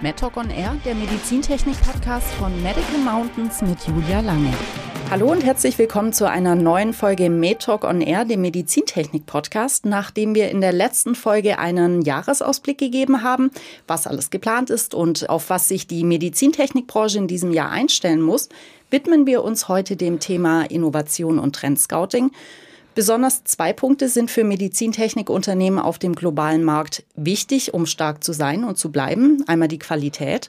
MedTalk on Air, der Medizintechnik-Podcast von Medical Mountains mit Julia Lange. Hallo und herzlich willkommen zu einer neuen Folge MedTalk on Air, dem Medizintechnik-Podcast, nachdem wir in der letzten Folge einen Jahresausblick gegeben haben, was alles geplant ist und auf was sich die Medizintechnikbranche in diesem Jahr einstellen muss, widmen wir uns heute dem Thema Innovation und Trendscouting. Besonders zwei Punkte sind für Medizintechnikunternehmen auf dem globalen Markt wichtig, um stark zu sein und zu bleiben. Einmal die Qualität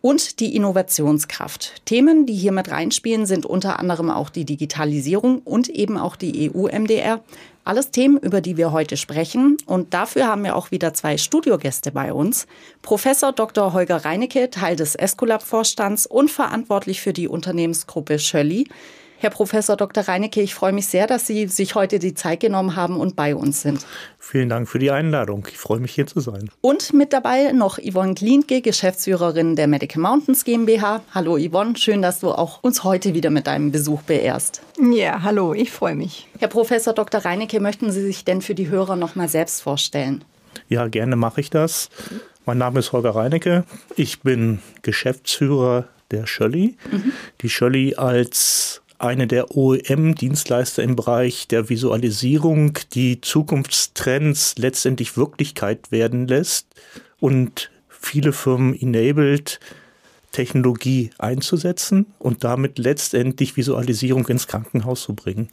und die Innovationskraft. Themen, die hier mit reinspielen, sind unter anderem auch die Digitalisierung und eben auch die EU-MDR. Alles Themen, über die wir heute sprechen. Und dafür haben wir auch wieder zwei Studiogäste bei uns. Professor Dr. Holger Reinecke, Teil des Esculap-Vorstands und verantwortlich für die Unternehmensgruppe Schölli. Herr Professor Dr. Reinecke, ich freue mich sehr, dass Sie sich heute die Zeit genommen haben und bei uns sind. Vielen Dank für die Einladung. Ich freue mich hier zu sein. Und mit dabei noch Yvonne Klientke, Geschäftsführerin der Medical Mountains GmbH. Hallo Yvonne, schön, dass du auch uns heute wieder mit deinem Besuch beehrst. Ja, hallo, ich freue mich. Herr Professor Dr. Reinecke, möchten Sie sich denn für die Hörer noch mal selbst vorstellen? Ja, gerne mache ich das. Mein Name ist Holger Reinecke. Ich bin Geschäftsführer der Schölli. Mhm. Die Schölli als eine der OEM-Dienstleister im Bereich der Visualisierung, die Zukunftstrends letztendlich Wirklichkeit werden lässt und viele Firmen enabled, Technologie einzusetzen und damit letztendlich Visualisierung ins Krankenhaus zu bringen.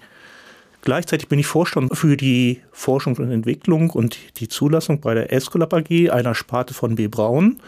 Gleichzeitig bin ich Vorstand für die Forschung und Entwicklung und die Zulassung bei der Escolab AG, einer Sparte von B. Braun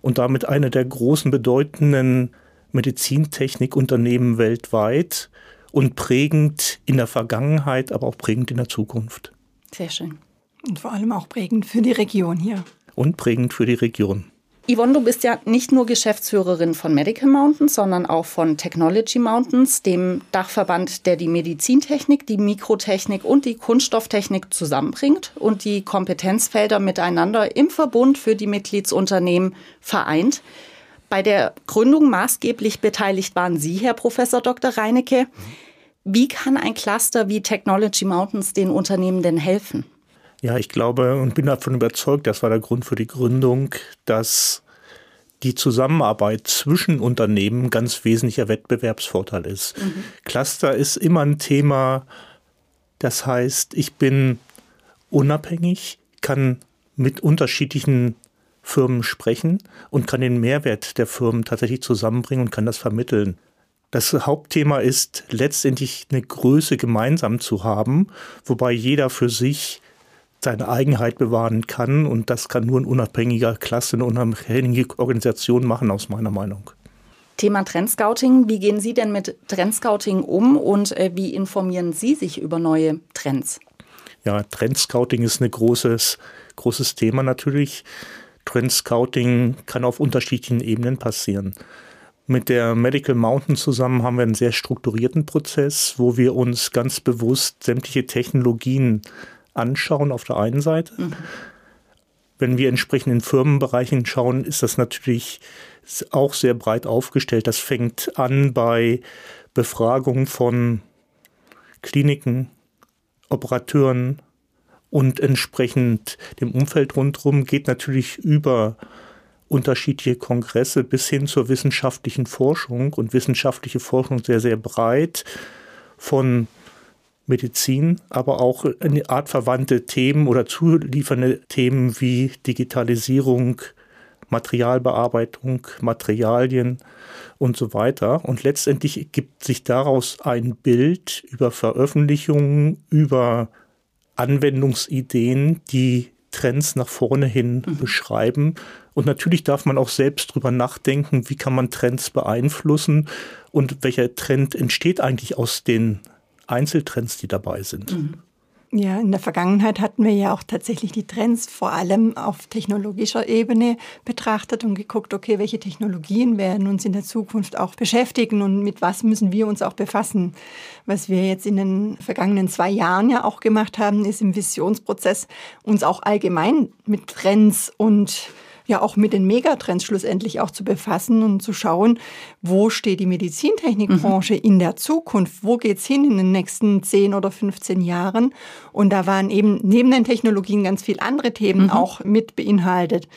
und damit einer der großen bedeutenden Medizintechnikunternehmen weltweit und prägend in der Vergangenheit, aber auch prägend in der Zukunft. Sehr schön. Und vor allem auch prägend für die Region hier. Und prägend für die Region. Yvonne, du bist ja nicht nur Geschäftsführerin von Medical Mountains, sondern auch von Technology Mountains, dem Dachverband, der die Medizintechnik, die Mikrotechnik und die Kunststofftechnik zusammenbringt und die Kompetenzfelder miteinander im Verbund für die Mitgliedsunternehmen vereint. Bei der Gründung maßgeblich beteiligt waren Sie, Herr Professor Dr. Reinecke. Wie kann ein Cluster wie Technology Mountains den Unternehmen denn helfen? Ja, ich glaube und bin davon überzeugt, das war der Grund für die Gründung, dass die Zusammenarbeit zwischen Unternehmen ein ganz wesentlicher Wettbewerbsvorteil ist. Mhm. Cluster ist immer ein Thema, das heißt, ich bin unabhängig, kann mit unterschiedlichen Firmen sprechen und kann den Mehrwert der Firmen tatsächlich zusammenbringen und kann das vermitteln. Das Hauptthema ist letztendlich eine Größe gemeinsam zu haben, wobei jeder für sich seine Eigenheit bewahren kann und das kann nur ein unabhängiger Klasse, eine unabhängige Organisation machen, aus meiner Meinung. Thema Trendscouting. Wie gehen Sie denn mit Trendscouting um und äh, wie informieren Sie sich über neue Trends? Ja, Trendscouting ist ein großes, großes Thema natürlich. Trend Scouting kann auf unterschiedlichen Ebenen passieren. Mit der Medical Mountain zusammen haben wir einen sehr strukturierten Prozess, wo wir uns ganz bewusst sämtliche Technologien anschauen auf der einen Seite. Mhm. Wenn wir entsprechend in Firmenbereichen schauen, ist das natürlich auch sehr breit aufgestellt. Das fängt an bei Befragung von Kliniken, Operateuren, und entsprechend dem Umfeld rundherum geht natürlich über unterschiedliche Kongresse bis hin zur wissenschaftlichen Forschung und wissenschaftliche Forschung sehr, sehr breit von Medizin, aber auch eine Art verwandte Themen oder zuliefernde Themen wie Digitalisierung, Materialbearbeitung, Materialien und so weiter. Und letztendlich gibt sich daraus ein Bild über Veröffentlichungen, über Anwendungsideen, die Trends nach vorne hin mhm. beschreiben. Und natürlich darf man auch selbst drüber nachdenken, wie kann man Trends beeinflussen und welcher Trend entsteht eigentlich aus den Einzeltrends, die dabei sind. Mhm. Ja, in der Vergangenheit hatten wir ja auch tatsächlich die Trends vor allem auf technologischer Ebene betrachtet und geguckt, okay, welche Technologien werden uns in der Zukunft auch beschäftigen und mit was müssen wir uns auch befassen. Was wir jetzt in den vergangenen zwei Jahren ja auch gemacht haben, ist im Visionsprozess uns auch allgemein mit Trends und ja auch mit den Megatrends schlussendlich auch zu befassen und zu schauen, wo steht die Medizintechnikbranche mhm. in der Zukunft, wo geht's hin in den nächsten 10 oder 15 Jahren. Und da waren eben neben den Technologien ganz viele andere Themen mhm. auch mit beinhaltet.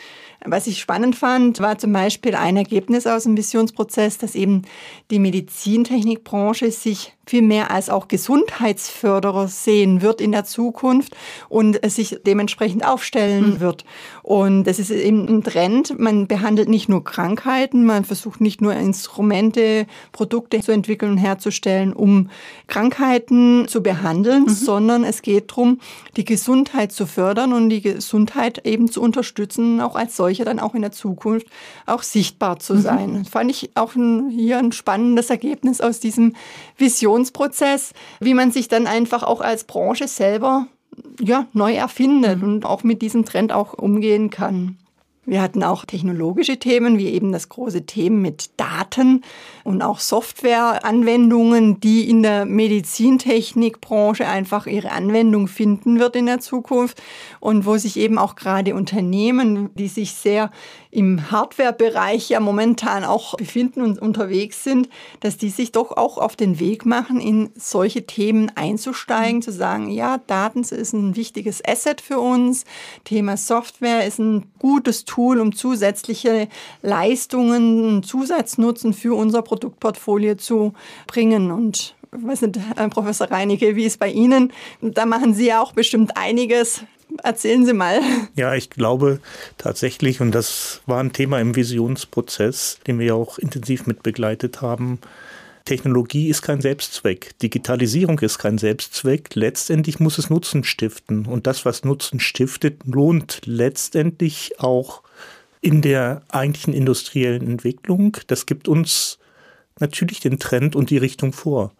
Was ich spannend fand, war zum Beispiel ein Ergebnis aus dem Visionsprozess, dass eben die Medizintechnikbranche sich viel mehr als auch Gesundheitsförderer sehen wird in der Zukunft und sich dementsprechend aufstellen mhm. wird. Und das ist eben ein Trend. Man behandelt nicht nur Krankheiten, man versucht nicht nur Instrumente, Produkte zu entwickeln und herzustellen, um Krankheiten zu behandeln, mhm. sondern es geht darum, die Gesundheit zu fördern und die Gesundheit eben zu unterstützen, auch als solcher dann auch in der Zukunft auch sichtbar zu mhm. sein. Mhm. Das fand ich auch ein, hier ein spannendes Ergebnis aus diesem Vision Innovationsprozess, wie man sich dann einfach auch als Branche selber ja, neu erfindet mhm. und auch mit diesem Trend auch umgehen kann. Wir hatten auch technologische Themen, wie eben das große Thema mit Daten und auch Softwareanwendungen, die in der Medizintechnikbranche einfach ihre Anwendung finden wird in der Zukunft und wo sich eben auch gerade Unternehmen, die sich sehr im Hardware-Bereich ja momentan auch befinden und unterwegs sind, dass die sich doch auch auf den Weg machen, in solche Themen einzusteigen, zu sagen, ja, Daten ist ein wichtiges Asset für uns, Thema Software ist ein gutes Tool, um zusätzliche Leistungen, Zusatznutzen für unser Produktportfolio zu bringen und was sind, Professor Reinecke, wie ist bei Ihnen? Da machen Sie ja auch bestimmt einiges. Erzählen Sie mal. Ja, ich glaube tatsächlich, und das war ein Thema im Visionsprozess, den wir ja auch intensiv mit begleitet haben, Technologie ist kein Selbstzweck. Digitalisierung ist kein Selbstzweck. Letztendlich muss es Nutzen stiften. Und das, was Nutzen stiftet, lohnt letztendlich auch in der eigentlichen industriellen Entwicklung. Das gibt uns natürlich den Trend und die Richtung vor.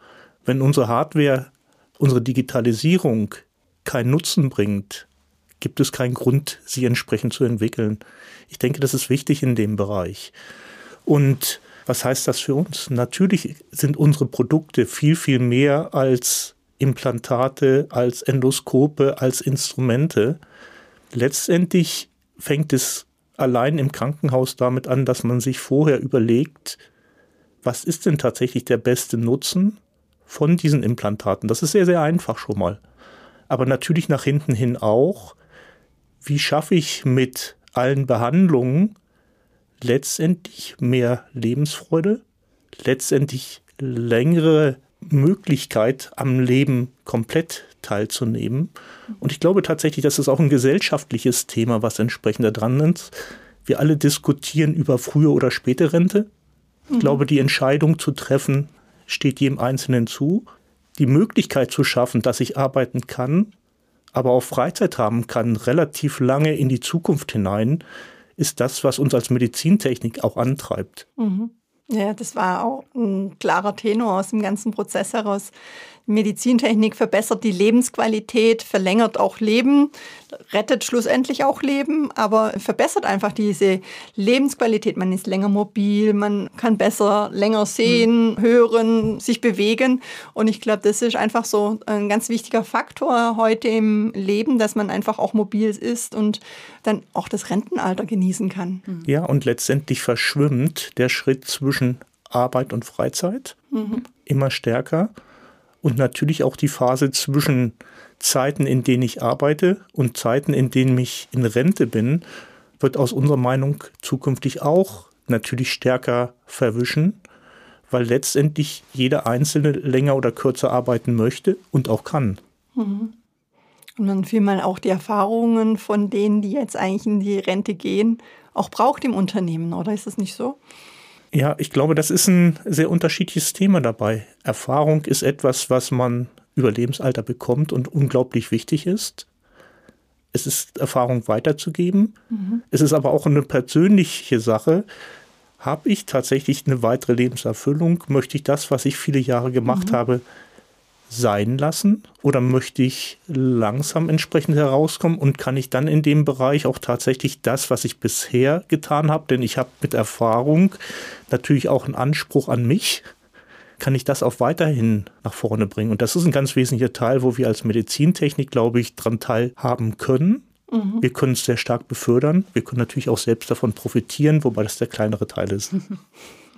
Wenn unsere Hardware, unsere Digitalisierung keinen Nutzen bringt, gibt es keinen Grund, sie entsprechend zu entwickeln. Ich denke, das ist wichtig in dem Bereich. Und was heißt das für uns? Natürlich sind unsere Produkte viel, viel mehr als Implantate, als Endoskope, als Instrumente. Letztendlich fängt es allein im Krankenhaus damit an, dass man sich vorher überlegt, was ist denn tatsächlich der beste Nutzen von diesen Implantaten? Das ist sehr, sehr einfach schon mal. Aber natürlich nach hinten hin auch, wie schaffe ich mit allen Behandlungen letztendlich mehr Lebensfreude, letztendlich längere Möglichkeit am Leben komplett teilzunehmen. Und ich glaube tatsächlich, das ist auch ein gesellschaftliches Thema, was entsprechend da dran ist. Wir alle diskutieren über frühe oder späte Rente. Ich mhm. glaube, die Entscheidung zu treffen steht jedem Einzelnen zu. Die Möglichkeit zu schaffen, dass ich arbeiten kann, aber auch Freizeit haben kann, relativ lange in die Zukunft hinein, ist das, was uns als Medizintechnik auch antreibt. Mhm. Ja, das war auch ein klarer Tenor aus dem ganzen Prozess heraus. Medizintechnik verbessert die Lebensqualität, verlängert auch Leben, rettet schlussendlich auch Leben, aber verbessert einfach diese Lebensqualität. Man ist länger mobil, man kann besser länger sehen, mhm. hören, sich bewegen. Und ich glaube, das ist einfach so ein ganz wichtiger Faktor heute im Leben, dass man einfach auch mobil ist und dann auch das Rentenalter genießen kann. Mhm. Ja, und letztendlich verschwimmt der Schritt zwischen Arbeit und Freizeit mhm. immer stärker und natürlich auch die Phase zwischen Zeiten, in denen ich arbeite und Zeiten, in denen ich in Rente bin, wird aus unserer Meinung zukünftig auch natürlich stärker verwischen, weil letztendlich jeder Einzelne länger oder kürzer arbeiten möchte und auch kann. Mhm. Und dann vielmal auch die Erfahrungen von denen, die jetzt eigentlich in die Rente gehen, auch braucht im Unternehmen, oder ist das nicht so? Ja, ich glaube, das ist ein sehr unterschiedliches Thema dabei. Erfahrung ist etwas, was man über Lebensalter bekommt und unglaublich wichtig ist. Es ist Erfahrung weiterzugeben. Mhm. Es ist aber auch eine persönliche Sache. Habe ich tatsächlich eine weitere Lebenserfüllung? Möchte ich das, was ich viele Jahre gemacht mhm. habe, sein lassen? Oder möchte ich langsam entsprechend herauskommen und kann ich dann in dem Bereich auch tatsächlich das, was ich bisher getan habe, denn ich habe mit Erfahrung natürlich auch einen Anspruch an mich, kann ich das auch weiterhin nach vorne bringen? Und das ist ein ganz wesentlicher Teil, wo wir als Medizintechnik, glaube ich, dran teilhaben können. Mhm. Wir können es sehr stark befördern. Wir können natürlich auch selbst davon profitieren, wobei das der kleinere Teil ist.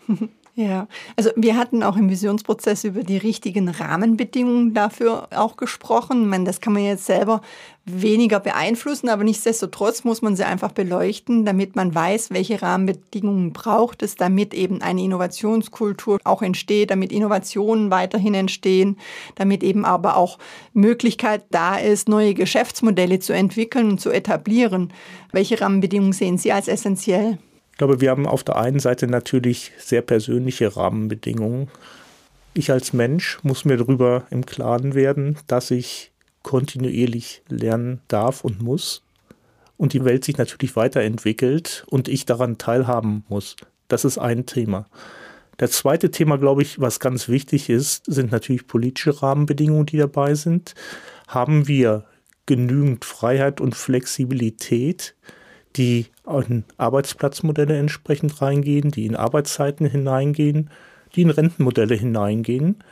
Ja, also wir hatten auch im Visionsprozess über die richtigen Rahmenbedingungen dafür auch gesprochen. Ich meine, das kann man jetzt selber weniger beeinflussen, aber nichtsdestotrotz muss man sie einfach beleuchten, damit man weiß, welche Rahmenbedingungen braucht es, damit eben eine Innovationskultur auch entsteht, damit Innovationen weiterhin entstehen, damit eben aber auch Möglichkeit da ist, neue Geschäftsmodelle zu entwickeln und zu etablieren. Welche Rahmenbedingungen sehen Sie als essentiell? Ich glaube, wir haben auf der einen Seite natürlich sehr persönliche Rahmenbedingungen. Ich als Mensch muss mir darüber im Klaren werden, dass ich kontinuierlich lernen darf und muss und die Welt sich natürlich weiterentwickelt und ich daran teilhaben muss. Das ist ein Thema. Das zweite Thema, glaube ich, was ganz wichtig ist, sind natürlich politische Rahmenbedingungen, die dabei sind. Haben wir genügend Freiheit und Flexibilität, die in Arbeitsplatzmodelle entsprechend reingehen, die in Arbeitszeiten hineingehen, die in Rentenmodelle hineingehen.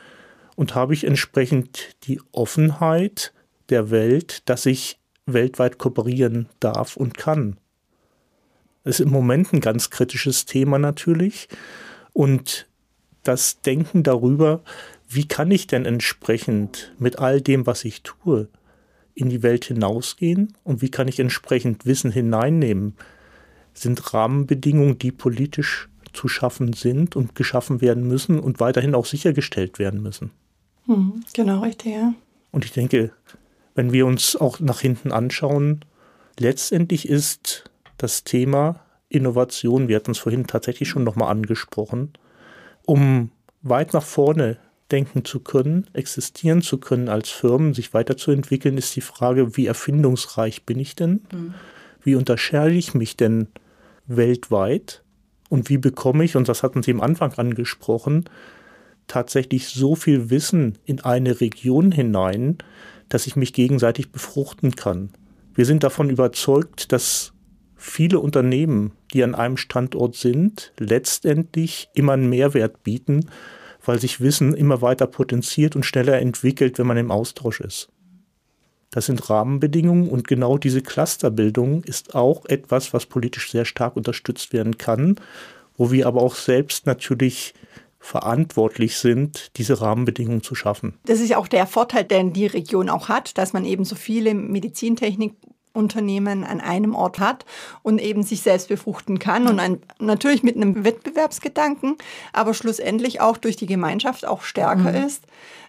Und habe ich entsprechend die Offenheit der Welt, dass ich weltweit kooperieren darf und kann. Das ist im Moment ein ganz kritisches Thema natürlich. Und das Denken darüber, wie kann ich denn entsprechend mit all dem, was ich tue, in die Welt hinausgehen und wie kann ich entsprechend Wissen hineinnehmen, sind Rahmenbedingungen, die politisch zu schaffen sind und geschaffen werden müssen und weiterhin auch sichergestellt werden müssen. Hm, genau, richtig, ja. Und ich denke, wenn wir uns auch nach hinten anschauen, letztendlich ist das Thema Innovation, wir hatten es vorhin tatsächlich schon nochmal angesprochen, um weit nach vorne denken zu können, existieren zu können als Firmen, sich weiterzuentwickeln, ist die Frage, wie erfindungsreich bin ich denn? Mhm. Wie unterscheide ich mich denn weltweit? Und wie bekomme ich, und das hatten Sie am Anfang angesprochen, tatsächlich so viel Wissen in eine Region hinein, dass ich mich gegenseitig befruchten kann. Wir sind davon überzeugt, dass viele Unternehmen, die an einem Standort sind, letztendlich immer einen Mehrwert bieten, weil sich Wissen immer weiter potenziert und schneller entwickelt, wenn man im Austausch ist. Das sind Rahmenbedingungen und genau diese Clusterbildung ist auch etwas, was politisch sehr stark unterstützt werden kann, wo wir aber auch selbst natürlich verantwortlich sind, diese Rahmenbedingungen zu schaffen. Das ist ja auch der Vorteil, den die Region auch hat, dass man eben so viele Medizintechnik Unternehmen an einem Ort hat und eben sich selbst befruchten kann und ein, natürlich mit einem Wettbewerbsgedanken, aber schlussendlich auch durch die Gemeinschaft auch stärker mhm. ist.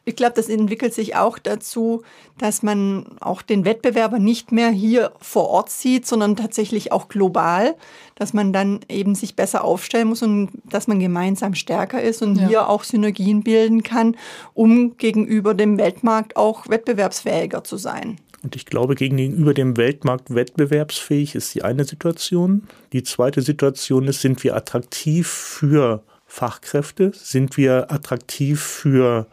Ich glaube, das entwickelt sich auch dazu, dass man auch den Wettbewerber nicht mehr hier vor Ort sieht, sondern tatsächlich auch global, dass man dann eben sich besser aufstellen muss und dass man gemeinsam stärker ist und ja. hier auch Synergien bilden kann, um gegenüber dem Weltmarkt auch wettbewerbsfähiger zu sein. Und ich glaube, gegenüber dem Weltmarkt wettbewerbsfähig ist die eine Situation. Die zweite Situation ist, sind wir attraktiv für Fachkräfte? Sind wir attraktiv für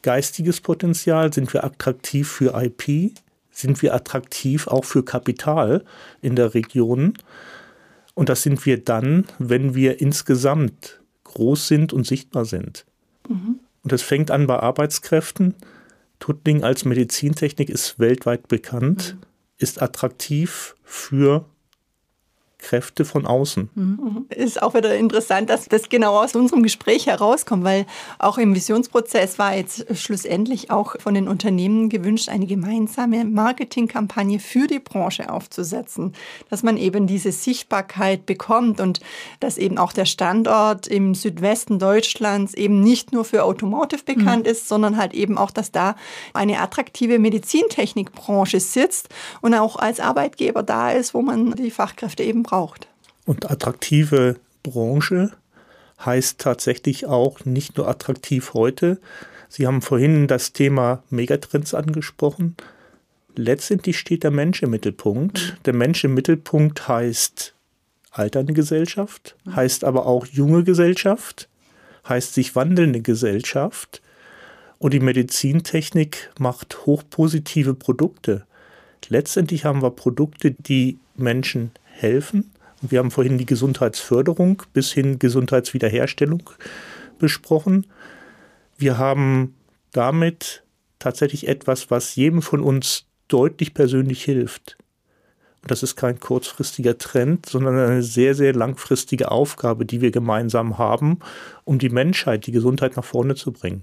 geistiges Potenzial? Sind wir attraktiv für IP? Sind wir attraktiv auch für Kapital in der Region? Und das sind wir dann, wenn wir insgesamt groß sind und sichtbar sind. Mhm. Und das fängt an bei Arbeitskräften. Tutling als Medizintechnik ist weltweit bekannt, mhm. ist attraktiv für Kräfte von außen. Mhm. Ist auch wieder interessant, dass das genau aus unserem Gespräch herauskommt, weil auch im Visionsprozess war jetzt schlussendlich auch von den Unternehmen gewünscht, eine gemeinsame Marketingkampagne für die Branche aufzusetzen, dass man eben diese Sichtbarkeit bekommt und dass eben auch der Standort im Südwesten Deutschlands eben nicht nur für Automotive bekannt mhm. ist, sondern halt eben auch, dass da eine attraktive Medizintechnikbranche sitzt und auch als Arbeitgeber da ist, wo man die Fachkräfte eben braucht braucht. Und attraktive Branche heißt tatsächlich auch nicht nur attraktiv heute. Sie haben vorhin das Thema Megatrends angesprochen. Letztendlich steht der Mensch im Mittelpunkt. Mhm. Der Mensch im Mittelpunkt heißt alternde Gesellschaft, mhm. heißt aber auch junge Gesellschaft, heißt sich wandelnde Gesellschaft. Und die Medizintechnik macht hochpositive Produkte. Letztendlich haben wir Produkte, die Menschen helfen. Wir haben vorhin die Gesundheitsförderung bis hin Gesundheitswiederherstellung besprochen. Wir haben damit tatsächlich etwas, was jedem von uns deutlich persönlich hilft. Das ist kein kurzfristiger Trend, sondern eine sehr, sehr langfristige Aufgabe, die wir gemeinsam haben, um die Menschheit, die Gesundheit nach vorne zu bringen.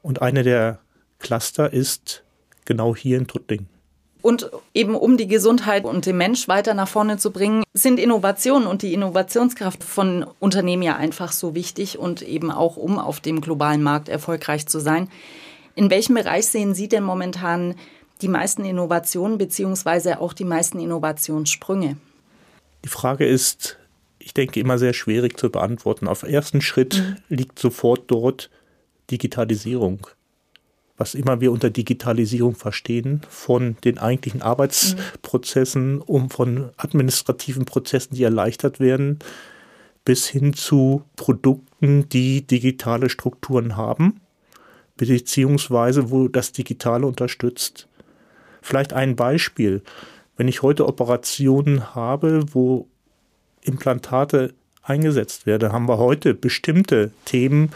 Und eine der Cluster ist genau hier in Tuttling. Und eben um die Gesundheit und den Mensch weiter nach vorne zu bringen, sind Innovationen und die Innovationskraft von Unternehmen ja einfach so wichtig und eben auch um auf dem globalen Markt erfolgreich zu sein. In welchem Bereich sehen Sie denn momentan die meisten Innovationen beziehungsweise auch die meisten Innovationssprünge? Die Frage ist, ich denke, immer sehr schwierig zu beantworten. Auf ersten Schritt mhm. liegt sofort dort Digitalisierung was immer wir unter Digitalisierung verstehen, von den eigentlichen Arbeitsprozessen, um von administrativen Prozessen, die erleichtert werden, bis hin zu Produkten, die digitale Strukturen haben, beziehungsweise wo das Digitale unterstützt. Vielleicht ein Beispiel. Wenn ich heute Operationen habe, wo Implantate eingesetzt werden, haben wir heute bestimmte Themen,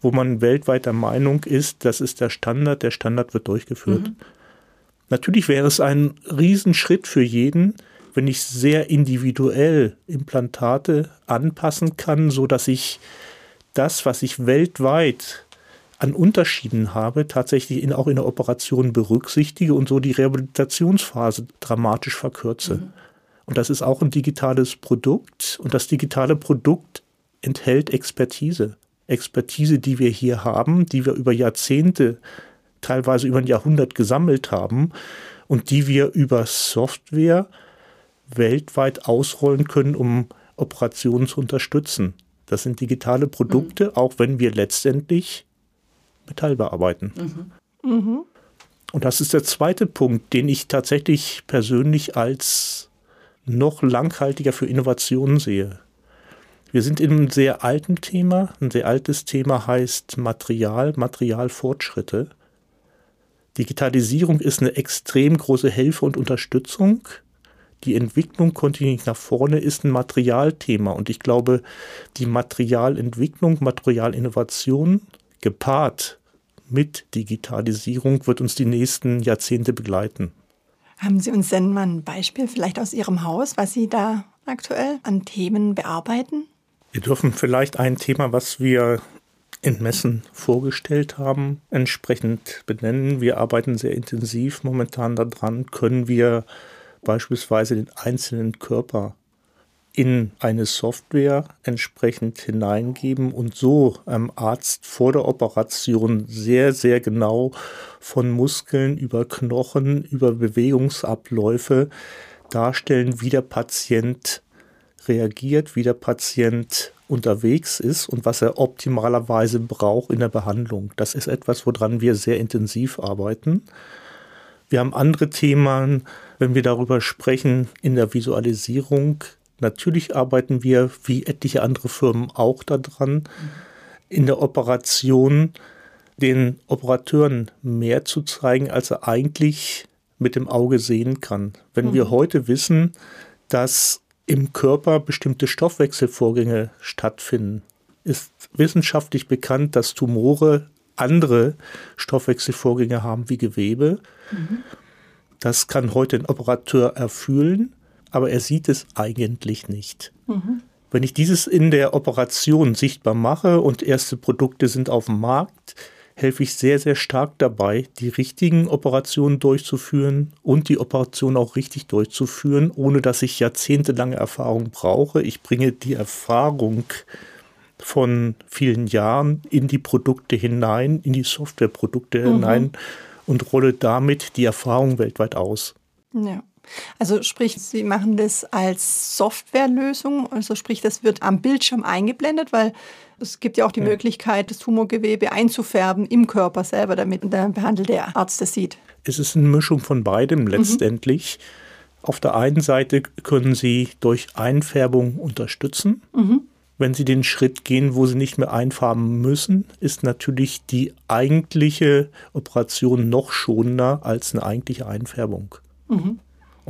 wo man weltweit der Meinung ist, das ist der Standard, der Standard wird durchgeführt. Mhm. Natürlich wäre es ein Riesenschritt für jeden, wenn ich sehr individuell Implantate anpassen kann, so dass ich das, was ich weltweit an Unterschieden habe, tatsächlich in, auch in der Operation berücksichtige und so die Rehabilitationsphase dramatisch verkürze. Mhm. Und das ist auch ein digitales Produkt und das digitale Produkt enthält Expertise. Expertise, die wir hier haben, die wir über Jahrzehnte, teilweise über ein Jahrhundert gesammelt haben und die wir über Software weltweit ausrollen können, um Operationen zu unterstützen. Das sind digitale Produkte, mhm. auch wenn wir letztendlich Metall bearbeiten. Mhm. Mhm. Und das ist der zweite Punkt, den ich tatsächlich persönlich als noch langhaltiger für Innovationen sehe. Wir sind in einem sehr alten Thema. Ein sehr altes Thema heißt Material, Materialfortschritte. Digitalisierung ist eine extrem große Hilfe und Unterstützung. Die Entwicklung kontinuierlich nach vorne ist ein Materialthema. Und ich glaube, die Materialentwicklung, Materialinnovation gepaart mit Digitalisierung wird uns die nächsten Jahrzehnte begleiten. Haben Sie uns denn mal ein Beispiel vielleicht aus Ihrem Haus, was Sie da aktuell an Themen bearbeiten? Wir dürfen vielleicht ein Thema, was wir in Messen vorgestellt haben, entsprechend benennen. Wir arbeiten sehr intensiv momentan daran, können wir beispielsweise den einzelnen Körper in eine Software entsprechend hineingeben und so einem Arzt vor der Operation sehr, sehr genau von Muskeln über Knochen, über Bewegungsabläufe darstellen, wie der Patient reagiert, wie der Patient unterwegs ist und was er optimalerweise braucht in der Behandlung. Das ist etwas, woran wir sehr intensiv arbeiten. Wir haben andere Themen, wenn wir darüber sprechen, in der Visualisierung. Natürlich arbeiten wir, wie etliche andere Firmen, auch daran, in der Operation den Operateuren mehr zu zeigen, als er eigentlich mit dem Auge sehen kann. Wenn mhm. wir heute wissen, dass im Körper bestimmte Stoffwechselvorgänge stattfinden. Ist wissenschaftlich bekannt, dass Tumore andere Stoffwechselvorgänge haben wie Gewebe. Mhm. Das kann heute ein Operateur erfüllen, aber er sieht es eigentlich nicht. Mhm. Wenn ich dieses in der Operation sichtbar mache und erste Produkte sind auf dem Markt, helfe ich sehr, sehr stark dabei, die richtigen Operationen durchzuführen und die Operation auch richtig durchzuführen, ohne dass ich jahrzehntelange Erfahrung brauche. Ich bringe die Erfahrung von vielen Jahren in die Produkte hinein, in die Softwareprodukte mhm. hinein und rolle damit die Erfahrung weltweit aus. Ja. Also sprich, Sie machen das als Softwarelösung, also sprich, das wird am Bildschirm eingeblendet, weil es gibt ja auch die ja. Möglichkeit, das Tumorgewebe einzufärben im Körper selber, damit der behandelte Arzt das sieht. Es ist eine Mischung von beidem mhm. letztendlich. Mhm. Auf der einen Seite können Sie durch Einfärbung unterstützen. Mhm. Wenn Sie den Schritt gehen, wo Sie nicht mehr einfarben müssen, ist natürlich die eigentliche Operation noch schonender als eine eigentliche Einfärbung. Mhm.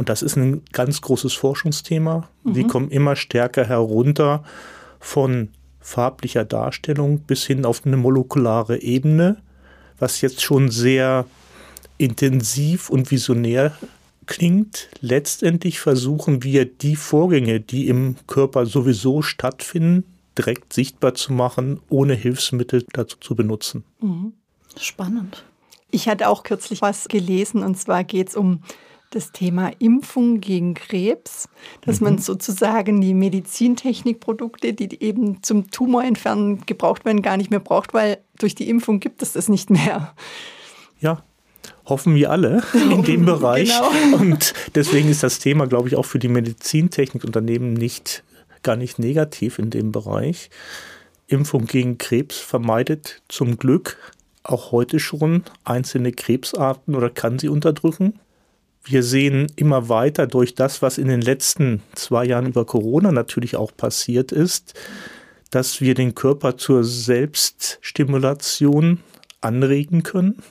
Und das ist ein ganz großes Forschungsthema. Mhm. Sie kommen immer stärker herunter von farblicher Darstellung bis hin auf eine molekulare Ebene, was jetzt schon sehr intensiv und visionär klingt. Letztendlich versuchen wir die Vorgänge, die im Körper sowieso stattfinden, direkt sichtbar zu machen, ohne Hilfsmittel dazu zu benutzen. Mhm. Spannend. Ich hatte auch kürzlich was gelesen und zwar geht es um das Thema Impfung gegen Krebs, dass mhm. man sozusagen die Medizintechnikprodukte, die eben zum Tumorentfernen gebraucht werden, gar nicht mehr braucht, weil durch die Impfung gibt es das nicht mehr. Ja, hoffen wir alle in dem Bereich. Genau. Und deswegen ist das Thema, glaube ich, auch für die Medizintechnikunternehmen nicht gar nicht negativ in dem Bereich. Impfung gegen Krebs vermeidet zum Glück auch heute schon einzelne Krebsarten oder kann sie unterdrücken. Wir sehen immer weiter durch das, was in den letzten zwei Jahren über Corona natürlich auch passiert ist, dass wir den Körper zur Selbststimulation anregen können.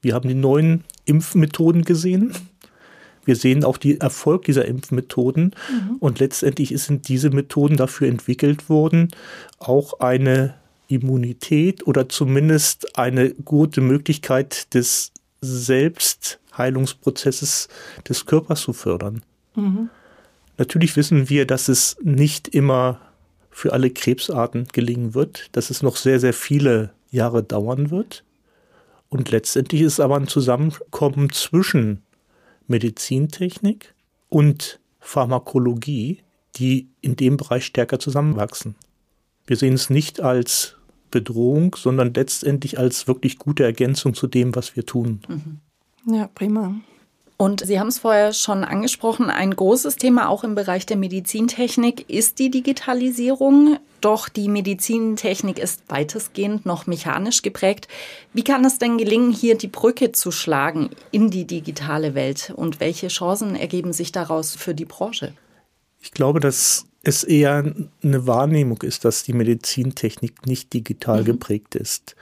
Wir haben die neuen Impfmethoden gesehen. Wir sehen auch den Erfolg dieser Impfmethoden. Mhm. Und letztendlich sind diese Methoden dafür entwickelt worden, auch eine Immunität oder zumindest eine gute Möglichkeit des Selbstheilungsprozesses des Körpers zu fördern. Mhm. Natürlich wissen wir, dass es nicht immer für alle Krebsarten gelingen wird, dass es noch sehr, sehr viele Jahre dauern wird. Und letztendlich ist aber ein Zusammenkommen zwischen Medizintechnik und Pharmakologie, die in dem Bereich stärker zusammenwachsen. Wir sehen es nicht als Bedrohung, sondern letztendlich als wirklich gute Ergänzung zu dem, was wir tun. Mhm. Ja, prima. Und Sie haben es vorher schon angesprochen, ein großes Thema auch im Bereich der Medizintechnik ist die Digitalisierung. Doch die Medizintechnik ist weitestgehend noch mechanisch geprägt. Wie kann es denn gelingen, hier die Brücke zu schlagen in die digitale Welt? Und welche Chancen ergeben sich daraus für die Branche? Ich glaube, dass es eher eine Wahrnehmung ist, dass die Medizintechnik nicht digital mhm. geprägt ist.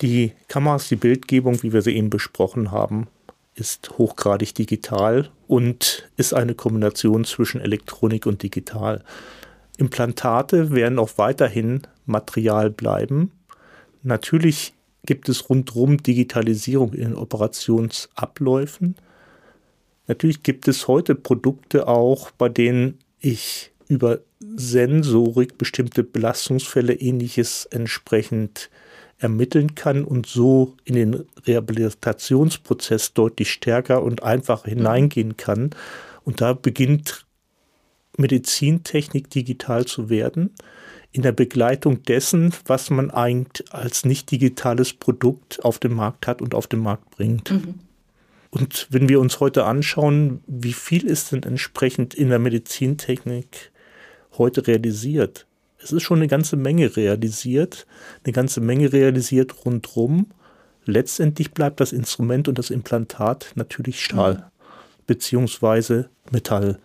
Die Kameras, die Bildgebung, wie wir sie eben besprochen haben, ist hochgradig digital und ist eine Kombination zwischen Elektronik und digital. Implantate werden auch weiterhin Material bleiben. Natürlich gibt es rundherum Digitalisierung in Operationsabläufen. Natürlich gibt es heute Produkte auch, bei denen ich über Sensorik bestimmte Belastungsfälle ähnliches entsprechend ermitteln kann und so in den Rehabilitationsprozess deutlich stärker und einfacher hineingehen kann. Und da beginnt Medizintechnik digital zu werden, in der Begleitung dessen, was man eigentlich als nicht digitales Produkt auf dem Markt hat und auf den Markt bringt. Mhm. Und wenn wir uns heute anschauen, wie viel ist denn entsprechend in der Medizintechnik heute realisiert, es ist schon eine ganze Menge realisiert, eine ganze Menge realisiert rundrum. Letztendlich bleibt das Instrument und das Implantat natürlich Stahl mhm. beziehungsweise Metall.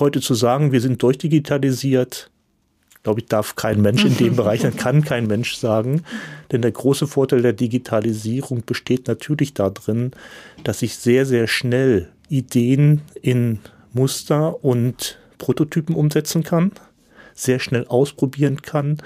Heute zu sagen, wir sind durchdigitalisiert, glaube ich, darf kein Mensch in dem Bereich, dann kann kein Mensch sagen. Denn der große Vorteil der Digitalisierung besteht natürlich darin, dass ich sehr, sehr schnell Ideen in Muster und Prototypen umsetzen kann sehr schnell ausprobieren kann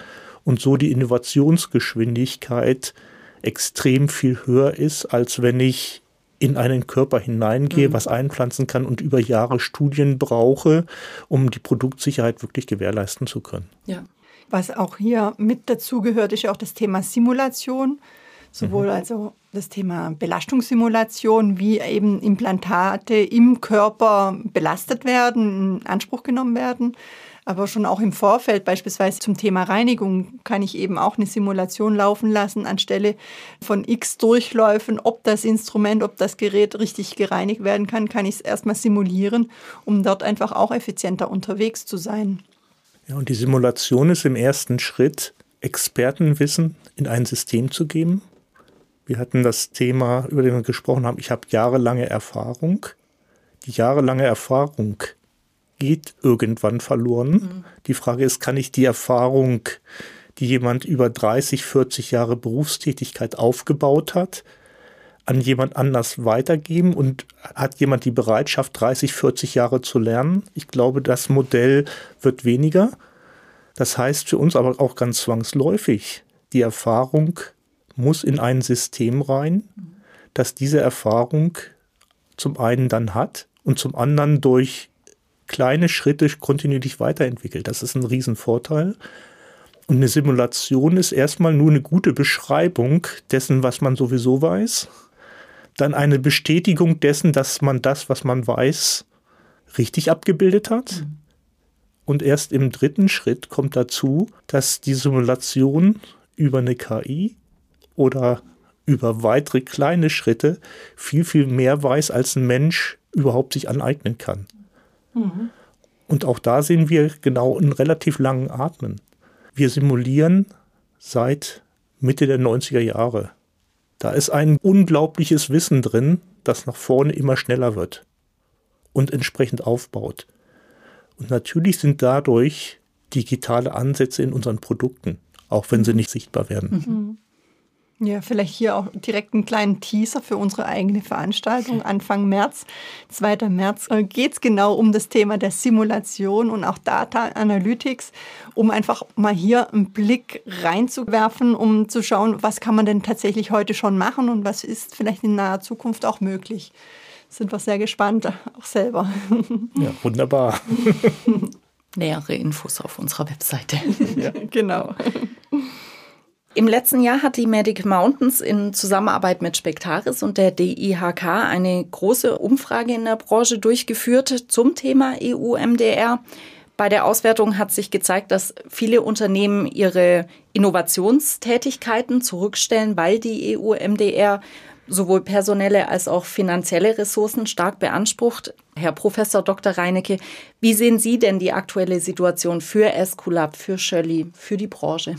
und so die Innovationsgeschwindigkeit extrem viel höher ist, als wenn ich in einen Körper hineingehe, mhm. was einpflanzen kann und über Jahre Studien brauche, um die Produktsicherheit wirklich gewährleisten zu können. Ja. Was auch hier mit dazu gehört, ist ja auch das Thema Simulation. Sowohl mhm. also das Thema Belastungssimulation, wie eben Implantate im Körper belastet werden, in Anspruch genommen werden. Aber schon auch im Vorfeld, beispielsweise zum Thema Reinigung, kann ich eben auch eine Simulation laufen lassen anstelle von x Durchläufen, ob das Instrument, ob das Gerät richtig gereinigt werden kann, kann ich es erstmal simulieren, um dort einfach auch effizienter unterwegs zu sein. Ja, und die Simulation ist im ersten Schritt, Expertenwissen in ein System zu geben. Wir hatten das Thema, über das wir gesprochen haben, ich habe jahrelange Erfahrung. Die jahrelange Erfahrung geht irgendwann verloren. Mhm. Die Frage ist, kann ich die Erfahrung, die jemand über 30, 40 Jahre Berufstätigkeit aufgebaut hat, an jemand anders weitergeben und hat jemand die Bereitschaft, 30, 40 Jahre zu lernen? Ich glaube, das Modell wird weniger. Das heißt für uns aber auch ganz zwangsläufig, die Erfahrung muss in ein System rein, dass diese Erfahrung zum einen dann hat und zum anderen durch kleine Schritte kontinuierlich weiterentwickelt. Das ist ein Riesenvorteil. Und eine Simulation ist erstmal nur eine gute Beschreibung dessen, was man sowieso weiß. Dann eine Bestätigung dessen, dass man das, was man weiß, richtig abgebildet hat. Mhm. Und erst im dritten Schritt kommt dazu, dass die Simulation über eine KI oder über weitere kleine Schritte viel, viel mehr weiß, als ein Mensch überhaupt sich aneignen kann. Und auch da sehen wir genau einen relativ langen Atmen. Wir simulieren seit Mitte der 90er Jahre. Da ist ein unglaubliches Wissen drin, das nach vorne immer schneller wird und entsprechend aufbaut. Und natürlich sind dadurch digitale Ansätze in unseren Produkten, auch wenn sie nicht sichtbar werden. Mhm. Ja, vielleicht hier auch direkt einen kleinen Teaser für unsere eigene Veranstaltung Anfang März. 2. März äh, geht es genau um das Thema der Simulation und auch Data Analytics, um einfach mal hier einen Blick reinzuwerfen, um zu schauen, was kann man denn tatsächlich heute schon machen und was ist vielleicht in naher Zukunft auch möglich. Sind wir sehr gespannt, auch selber. Ja, wunderbar. Nähere Infos auf unserer Webseite. Ja, genau. Im letzten Jahr hat die Medic Mountains in Zusammenarbeit mit Spectaris und der DIHK eine große Umfrage in der Branche durchgeführt zum Thema EU-MDR. Bei der Auswertung hat sich gezeigt, dass viele Unternehmen ihre Innovationstätigkeiten zurückstellen, weil die EU-MDR sowohl personelle als auch finanzielle Ressourcen stark beansprucht. Herr Professor Dr. Reinecke, wie sehen Sie denn die aktuelle Situation für Esculap, für Shirley, für die Branche?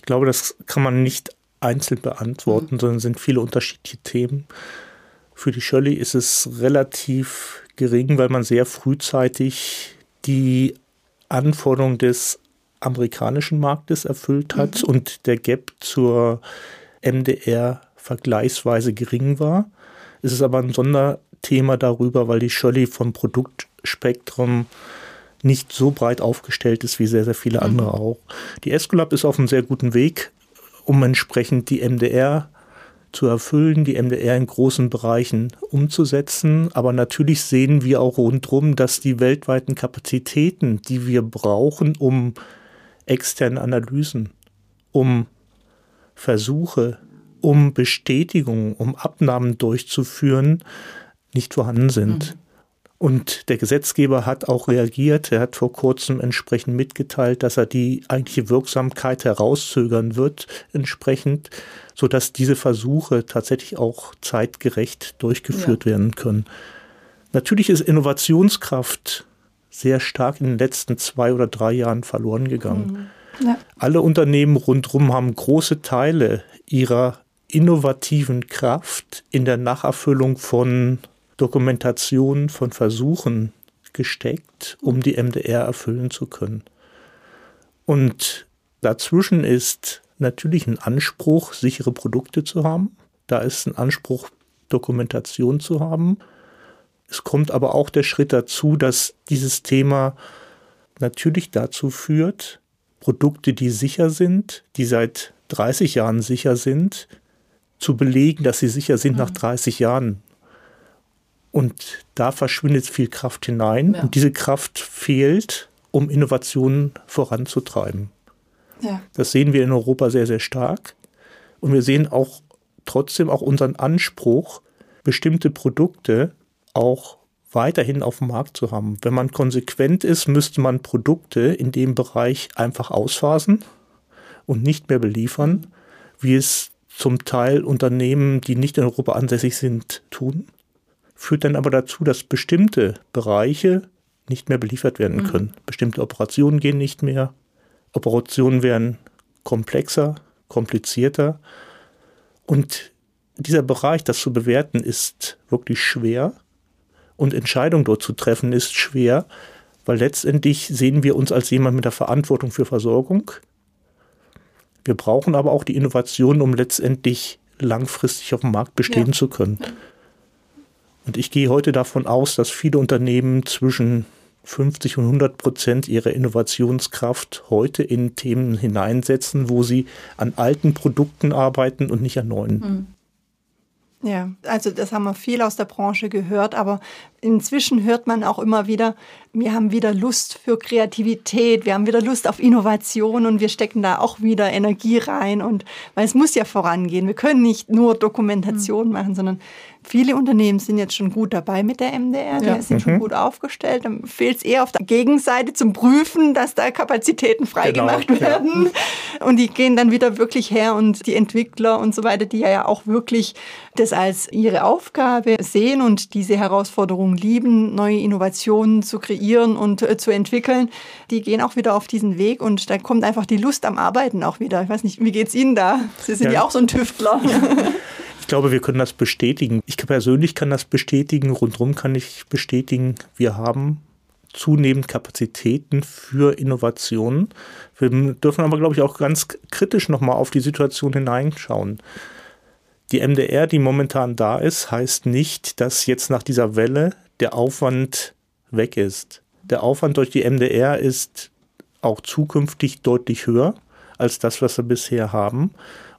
Ich glaube, das kann man nicht einzeln beantworten, mhm. sondern sind viele unterschiedliche Themen. Für die Shirley ist es relativ gering, weil man sehr frühzeitig die Anforderungen des amerikanischen Marktes erfüllt hat mhm. und der Gap zur MDR vergleichsweise gering war. Es ist aber ein Sonderthema darüber, weil die Shirley vom Produktspektrum nicht so breit aufgestellt ist wie sehr, sehr viele andere mhm. auch. Die Escolab ist auf einem sehr guten Weg, um entsprechend die MDR zu erfüllen, die MDR in großen Bereichen umzusetzen. Aber natürlich sehen wir auch rundherum, dass die weltweiten Kapazitäten, die wir brauchen, um externe Analysen, um Versuche, um Bestätigungen, um Abnahmen durchzuführen, nicht vorhanden sind. Mhm. Und der Gesetzgeber hat auch reagiert. Er hat vor kurzem entsprechend mitgeteilt, dass er die eigentliche Wirksamkeit herauszögern wird, entsprechend, sodass diese Versuche tatsächlich auch zeitgerecht durchgeführt ja. werden können. Natürlich ist Innovationskraft sehr stark in den letzten zwei oder drei Jahren verloren gegangen. Mhm. Ja. Alle Unternehmen rundherum haben große Teile ihrer innovativen Kraft in der Nacherfüllung von Dokumentation von Versuchen gesteckt, um die MDR erfüllen zu können. Und dazwischen ist natürlich ein Anspruch, sichere Produkte zu haben. Da ist ein Anspruch, Dokumentation zu haben. Es kommt aber auch der Schritt dazu, dass dieses Thema natürlich dazu führt, Produkte, die sicher sind, die seit 30 Jahren sicher sind, zu belegen, dass sie sicher sind nach 30 mhm. Jahren. Und da verschwindet viel Kraft hinein. Ja. Und diese Kraft fehlt, um Innovationen voranzutreiben. Ja. Das sehen wir in Europa sehr, sehr stark. Und wir sehen auch trotzdem auch unseren Anspruch, bestimmte Produkte auch weiterhin auf dem Markt zu haben. Wenn man konsequent ist, müsste man Produkte in dem Bereich einfach ausphasen und nicht mehr beliefern, wie es zum Teil Unternehmen, die nicht in Europa ansässig sind, tun führt dann aber dazu, dass bestimmte Bereiche nicht mehr beliefert werden mhm. können. Mhm. Bestimmte Operationen gehen nicht mehr. Operationen werden komplexer, komplizierter. Und dieser Bereich, das zu bewerten, ist wirklich schwer. Und Entscheidungen dort zu treffen, ist schwer, weil letztendlich sehen wir uns als jemand mit der Verantwortung für Versorgung. Wir brauchen aber auch die Innovation, um letztendlich langfristig auf dem Markt bestehen ja. zu können. Und ich gehe heute davon aus, dass viele Unternehmen zwischen 50 und 100 Prozent ihrer Innovationskraft heute in Themen hineinsetzen, wo sie an alten Produkten arbeiten und nicht an neuen. Hm. Ja, also das haben wir viel aus der Branche gehört, aber inzwischen hört man auch immer wieder, wir haben wieder Lust für Kreativität, wir haben wieder Lust auf Innovation und wir stecken da auch wieder Energie rein und weil es muss ja vorangehen. Wir können nicht nur Dokumentation mhm. machen, sondern viele Unternehmen sind jetzt schon gut dabei mit der MDR, ja. die sind mhm. schon gut aufgestellt. Dann fehlt es eher auf der Gegenseite zum Prüfen, dass da Kapazitäten freigemacht genau, werden. Ja. Und die gehen dann wieder wirklich her und die Entwickler und so weiter, die ja auch wirklich das als ihre Aufgabe sehen und diese Herausforderungen lieben, neue Innovationen zu kreieren und äh, zu entwickeln, die gehen auch wieder auf diesen Weg und da kommt einfach die Lust am Arbeiten auch wieder. Ich weiß nicht, wie geht es Ihnen da? Sie sind ja, ja auch so ein Tüftler. Ich glaube, wir können das bestätigen. Ich persönlich kann das bestätigen. Rundherum kann ich bestätigen, wir haben zunehmend Kapazitäten für Innovationen. Wir dürfen aber, glaube ich, auch ganz kritisch nochmal auf die Situation hineinschauen. Die MDR, die momentan da ist, heißt nicht, dass jetzt nach dieser Welle der Aufwand weg ist. Der Aufwand durch die MDR ist auch zukünftig deutlich höher als das, was wir bisher haben.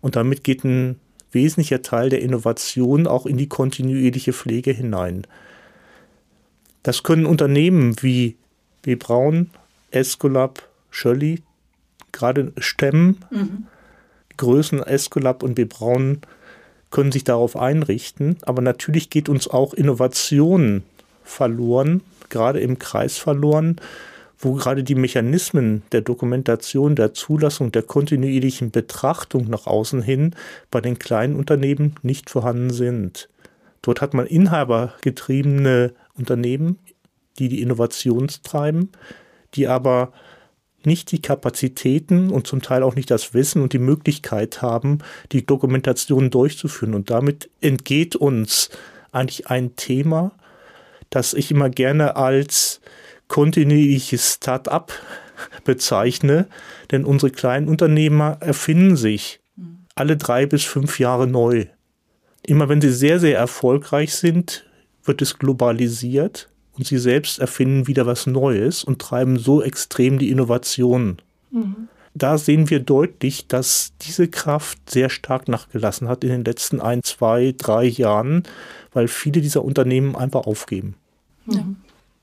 Und damit geht ein wesentlicher Teil der Innovation auch in die kontinuierliche Pflege hinein. Das können Unternehmen wie B. Braun, Escolab, Schölli gerade stemmen. Mhm. Größen Escolab und B. Braun können sich darauf einrichten. Aber natürlich geht uns auch Innovation verloren, gerade im Kreis verloren, wo gerade die Mechanismen der Dokumentation, der Zulassung, der kontinuierlichen Betrachtung nach außen hin bei den kleinen Unternehmen nicht vorhanden sind. Dort hat man inhabergetriebene Unternehmen, die die Innovation treiben, die aber nicht die Kapazitäten und zum Teil auch nicht das Wissen und die Möglichkeit haben, die Dokumentation durchzuführen. Und damit entgeht uns eigentlich ein Thema, das ich immer gerne als kontinuierliches Start-up bezeichne, denn unsere kleinen Unternehmer erfinden sich alle drei bis fünf Jahre neu. Immer wenn sie sehr, sehr erfolgreich sind, wird es globalisiert und sie selbst erfinden wieder was Neues und treiben so extrem die Innovation. Mhm. Da sehen wir deutlich, dass diese Kraft sehr stark nachgelassen hat in den letzten ein, zwei, drei Jahren, weil viele dieser Unternehmen einfach aufgeben. Mhm.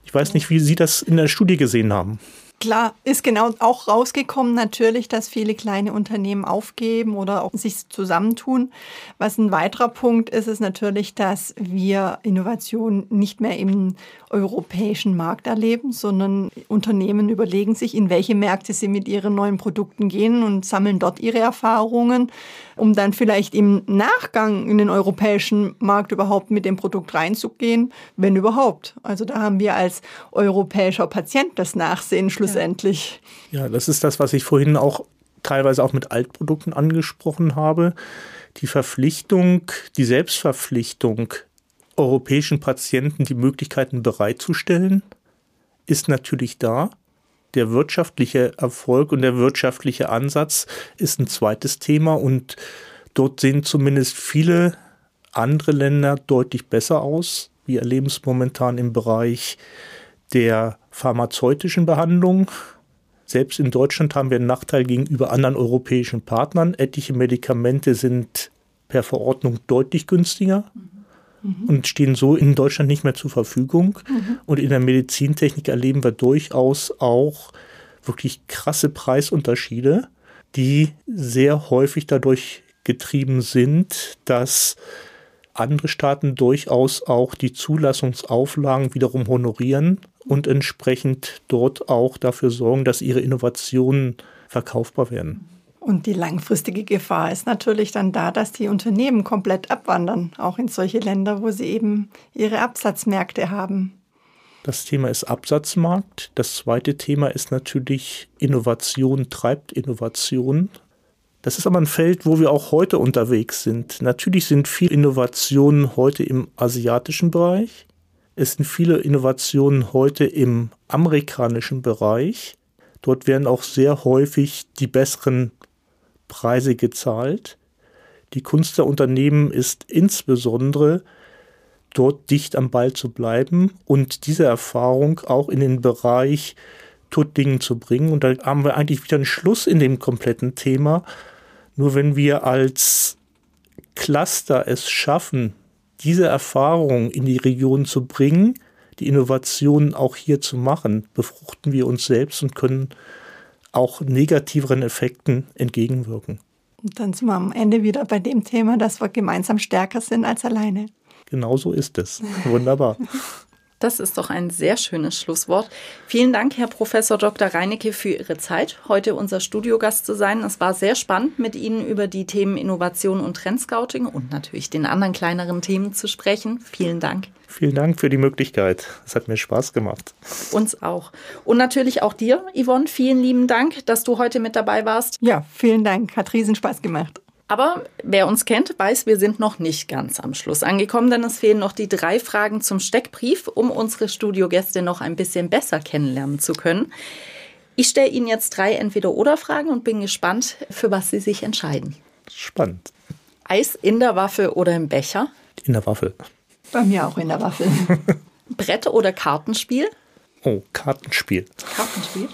Ich weiß nicht, wie Sie das in der Studie gesehen haben. Klar, ist genau auch rausgekommen natürlich, dass viele kleine Unternehmen aufgeben oder auch sich zusammentun. Was ein weiterer Punkt ist, ist natürlich, dass wir Innovation nicht mehr im europäischen Markt erleben, sondern Unternehmen überlegen sich, in welche Märkte sie mit ihren neuen Produkten gehen und sammeln dort ihre Erfahrungen, um dann vielleicht im Nachgang in den europäischen Markt überhaupt mit dem Produkt reinzugehen, wenn überhaupt. Also da haben wir als europäischer Patient das Nachsehen schlussendlich. Ja, das ist das, was ich vorhin auch teilweise auch mit Altprodukten angesprochen habe. Die Verpflichtung, die Selbstverpflichtung, europäischen Patienten die Möglichkeiten bereitzustellen, ist natürlich da. Der wirtschaftliche Erfolg und der wirtschaftliche Ansatz ist ein zweites Thema und dort sehen zumindest viele andere Länder deutlich besser aus. Wir erleben es momentan im Bereich der pharmazeutischen Behandlung. Selbst in Deutschland haben wir einen Nachteil gegenüber anderen europäischen Partnern. Etliche Medikamente sind per Verordnung deutlich günstiger mhm. und stehen so in Deutschland nicht mehr zur Verfügung. Mhm. Und in der Medizintechnik erleben wir durchaus auch wirklich krasse Preisunterschiede, die sehr häufig dadurch getrieben sind, dass andere Staaten durchaus auch die Zulassungsauflagen wiederum honorieren und entsprechend dort auch dafür sorgen, dass ihre Innovationen verkaufbar werden. Und die langfristige Gefahr ist natürlich dann da, dass die Unternehmen komplett abwandern, auch in solche Länder, wo sie eben ihre Absatzmärkte haben. Das Thema ist Absatzmarkt. Das zweite Thema ist natürlich Innovation treibt Innovation. Das ist aber ein Feld, wo wir auch heute unterwegs sind. Natürlich sind viele Innovationen heute im asiatischen Bereich. Es sind viele Innovationen heute im amerikanischen Bereich. Dort werden auch sehr häufig die besseren Preise gezahlt. Die Kunst der Unternehmen ist insbesondere dort dicht am Ball zu bleiben und diese Erfahrung auch in den Bereich Tuttingen zu bringen. Und da haben wir eigentlich wieder einen Schluss in dem kompletten Thema. Nur wenn wir als Cluster es schaffen, diese Erfahrung in die Region zu bringen, die Innovationen auch hier zu machen, befruchten wir uns selbst und können auch negativeren Effekten entgegenwirken. Und dann sind wir am Ende wieder bei dem Thema, dass wir gemeinsam stärker sind als alleine. Genau so ist es. Wunderbar. Das ist doch ein sehr schönes Schlusswort. Vielen Dank, Herr Professor Dr. Reinecke, für Ihre Zeit, heute unser Studiogast zu sein. Es war sehr spannend, mit Ihnen über die Themen Innovation und Trendscouting und natürlich den anderen kleineren Themen zu sprechen. Vielen Dank. Vielen Dank für die Möglichkeit. Es hat mir Spaß gemacht. Uns auch. Und natürlich auch dir, Yvonne, vielen lieben Dank, dass du heute mit dabei warst. Ja, vielen Dank. Hat riesen Spaß gemacht. Aber wer uns kennt, weiß, wir sind noch nicht ganz am Schluss angekommen, denn es fehlen noch die drei Fragen zum Steckbrief, um unsere Studiogäste noch ein bisschen besser kennenlernen zu können. Ich stelle Ihnen jetzt drei Entweder-Oder-Fragen und bin gespannt, für was Sie sich entscheiden. Spannend. Eis in der Waffel oder im Becher? In der Waffel. Bei mir auch in der Waffel. Brett oder Kartenspiel? Oh, Kartenspiel. Kartenspiel?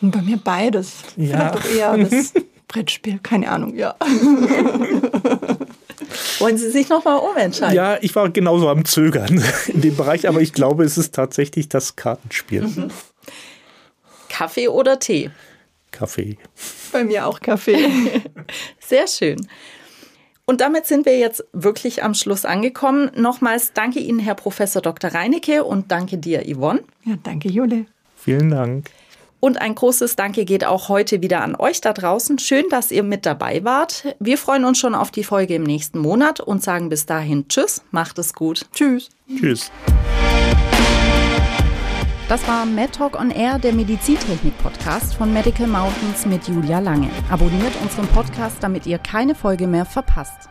Und bei mir beides. Ja. Vielleicht doch eher das Brettspiel, keine Ahnung, ja. Wollen Sie sich nochmal umentscheiden? Ja, ich war genauso am Zögern in dem Bereich, aber ich glaube, es ist tatsächlich das Kartenspiel. Mhm. Kaffee oder Tee? Kaffee. Bei mir auch Kaffee. Sehr schön. Und damit sind wir jetzt wirklich am Schluss angekommen. Nochmals danke Ihnen, Herr Professor Dr. Reinecke, und danke dir, Yvonne. Ja, danke, Jule. Vielen Dank. Und ein großes Danke geht auch heute wieder an euch da draußen. Schön, dass ihr mit dabei wart. Wir freuen uns schon auf die Folge im nächsten Monat und sagen bis dahin Tschüss, macht es gut. Tschüss. Tschüss. Das war MedTalk on Air, der Medizintechnik-Podcast von Medical Mountains mit Julia Lange. Abonniert unseren Podcast, damit ihr keine Folge mehr verpasst.